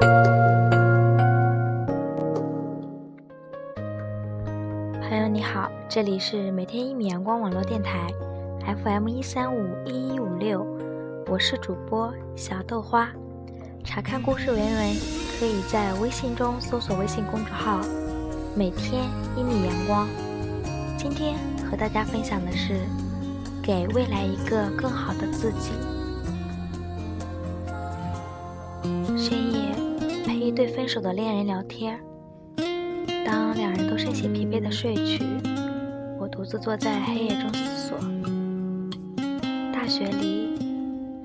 朋友你好，这里是每天一米阳光网络电台，FM 一三五一一五六，我是主播小豆花。查看故事原文，可以在微信中搜索微信公众号“每天一米阳光”。今天和大家分享的是，给未来一个更好的自己。一对分手的恋人聊天，当两人都身心疲惫的睡去，我独自坐在黑夜中思索。大学里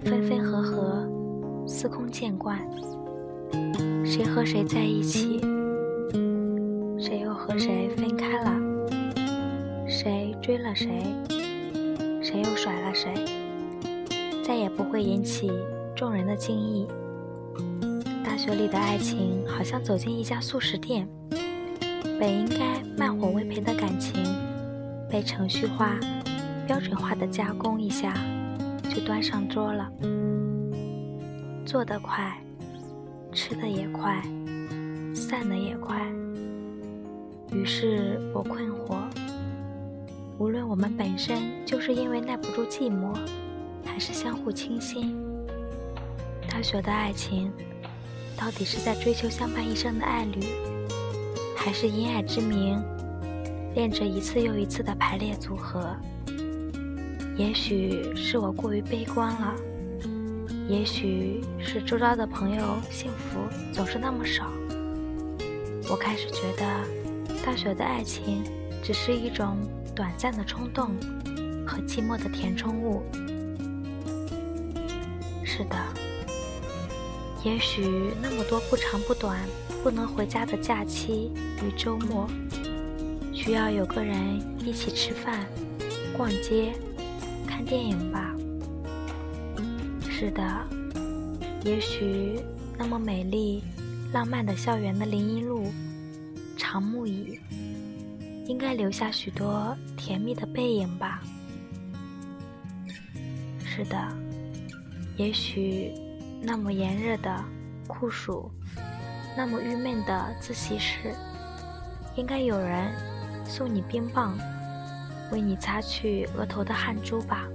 分分合合。司空见惯，谁和谁在一起，谁又和谁分开了，谁追了谁，谁又甩了谁，再也不会引起众人的惊异。大学里的爱情好像走进一家素食店，本应该慢火微培的感情，被程序化、标准化的加工一下，就端上桌了。做得快，吃的也快，散的也快。于是我困惑：无论我们本身就是因为耐不住寂寞，还是相互倾心，大学的爱情到底是在追求相伴一生的爱侣，还是因爱之名练着一次又一次的排列组合？也许是我过于悲观了。也许是周遭的朋友幸福总是那么少，我开始觉得大学的爱情只是一种短暂的冲动和寂寞的填充物。是的，也许那么多不长不短、不能回家的假期与周末，需要有个人一起吃饭、逛街、看电影吧。是的，也许那么美丽、浪漫的校园的林荫路、长木椅，应该留下许多甜蜜的背影吧。是的，也许那么炎热的酷暑，那么郁闷的自习室，应该有人送你冰棒，为你擦去额头的汗珠吧。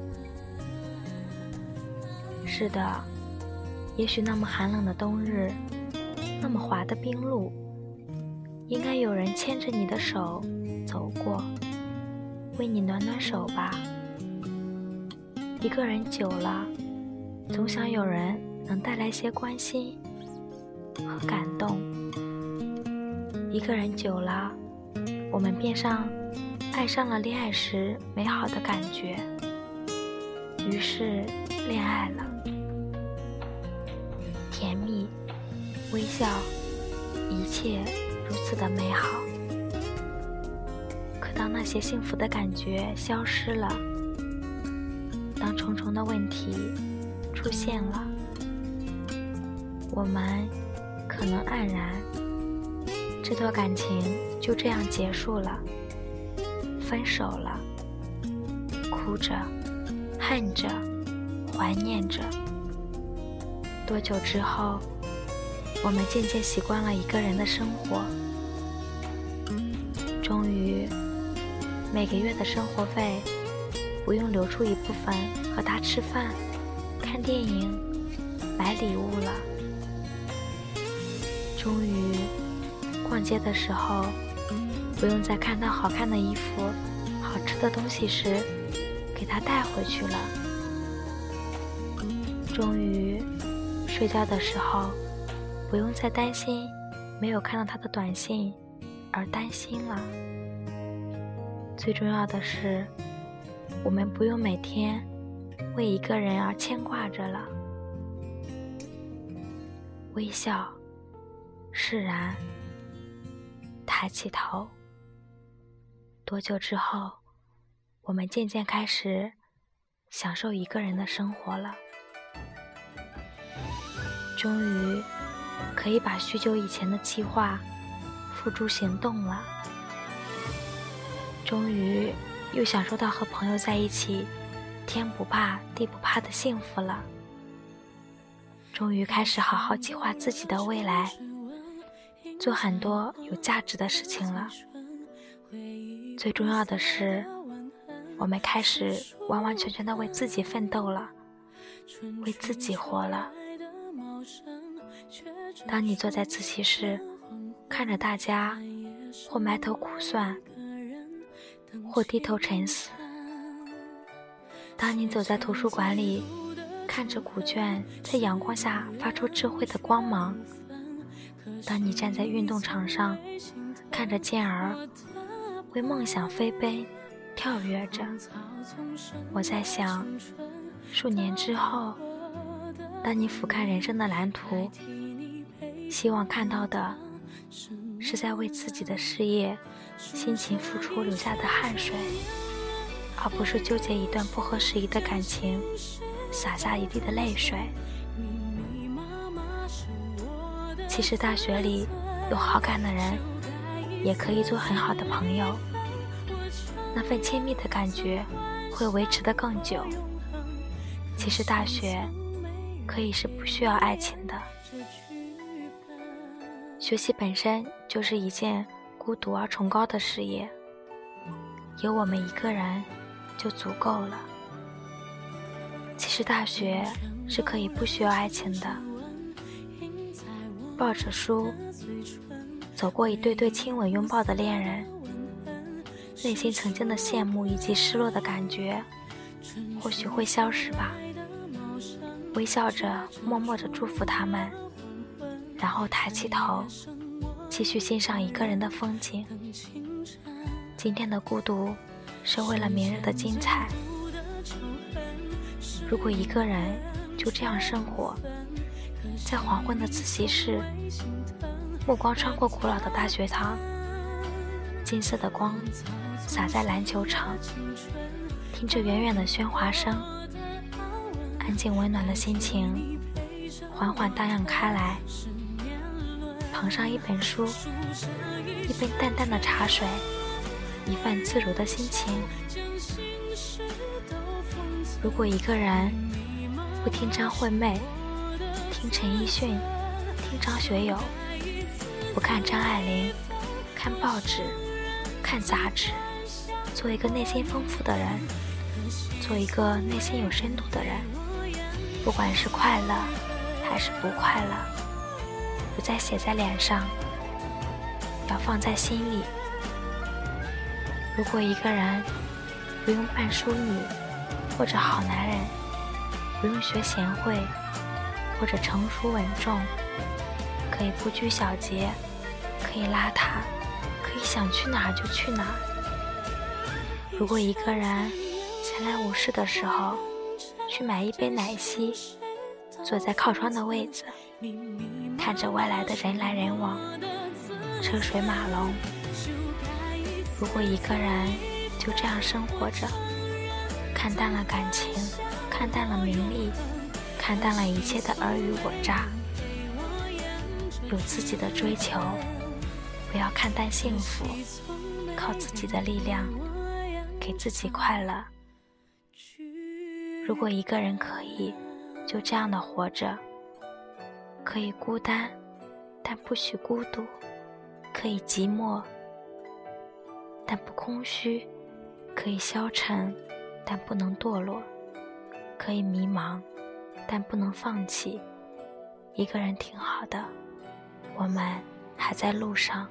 是的，也许那么寒冷的冬日，那么滑的冰路，应该有人牵着你的手走过，为你暖暖手吧。一个人久了，总想有人能带来些关心和感动。一个人久了，我们便上爱上了恋爱时美好的感觉，于是恋爱了。甜蜜，微笑，一切如此的美好。可当那些幸福的感觉消失了，当重重的问题出现了，我们可能黯然，这段感情就这样结束了，分手了，哭着，恨着，怀念着。多久之后，我们渐渐习惯了一个人的生活。终于，每个月的生活费不用留出一部分和他吃饭、看电影、买礼物了。终于，逛街的时候不用再看到好看的衣服、好吃的东西时给他带回去了。终于。睡觉的时候，不用再担心没有看到他的短信而担心了。最重要的是，我们不用每天为一个人而牵挂着了。微笑，释然，抬起头。多久之后，我们渐渐开始享受一个人的生活了。终于可以把许久以前的计划付诸行动了。终于又享受到和朋友在一起，天不怕地不怕的幸福了。终于开始好好计划自己的未来，做很多有价值的事情了。最重要的是，我们开始完完全全的为自己奋斗了，为自己活了。当你坐在自习室，看着大家或埋头苦算，或低头沉思；当你走在图书馆里，看着古卷在阳光下发出智慧的光芒；当你站在运动场上，看着健儿为梦想飞奔、跳跃着，我在想，数年之后，当你俯瞰人生的蓝图。希望看到的，是在为自己的事业辛勤付出流下的汗水，而不是纠结一段不合时宜的感情，洒下一地的泪水。其实大学里有好感的人，也可以做很好的朋友，那份亲密的感觉会维持的更久。其实大学可以是不需要爱情的。学习本身就是一件孤独而崇高的事业，有我们一个人就足够了。其实大学是可以不需要爱情的，抱着书，走过一对对亲吻拥抱的恋人，内心曾经的羡慕以及失落的感觉，或许会消失吧。微笑着，默默着祝福他们。然后抬起头，继续欣赏一个人的风景。今天的孤独，是为了明日的精彩。如果一个人就这样生活，在黄昏的自习室，目光穿过古老的大学堂，金色的光洒在篮球场，听着远远的喧哗声，安静温暖的心情缓缓荡漾开来。捧上一本书，一杯淡淡的茶水，一份自如的心情。如果一个人不听张惠妹，听陈奕迅，听张学友，不看张爱玲，看报纸，看杂志，做一个内心丰富的人，做一个内心有深度的人，不管是快乐还是不快乐。不再写在脸上，要放在心里。如果一个人不用扮淑女或者好男人，不用学贤惠或者成熟稳重，可以不拘小节，可以邋遢，可以想去哪儿就去哪儿。如果一个人闲来无事的时候，去买一杯奶昔，坐在靠窗的位子。看着外来的人来人往，车水马龙。如果一个人就这样生活着，看淡了感情，看淡了名利，看淡了一切的尔虞我诈，有自己的追求，不要看淡幸福，靠自己的力量给自己快乐。如果一个人可以就这样的活着。可以孤单，但不许孤独；可以寂寞，但不空虚；可以消沉，但不能堕落；可以迷茫，但不能放弃。一个人挺好的，我们还在路上。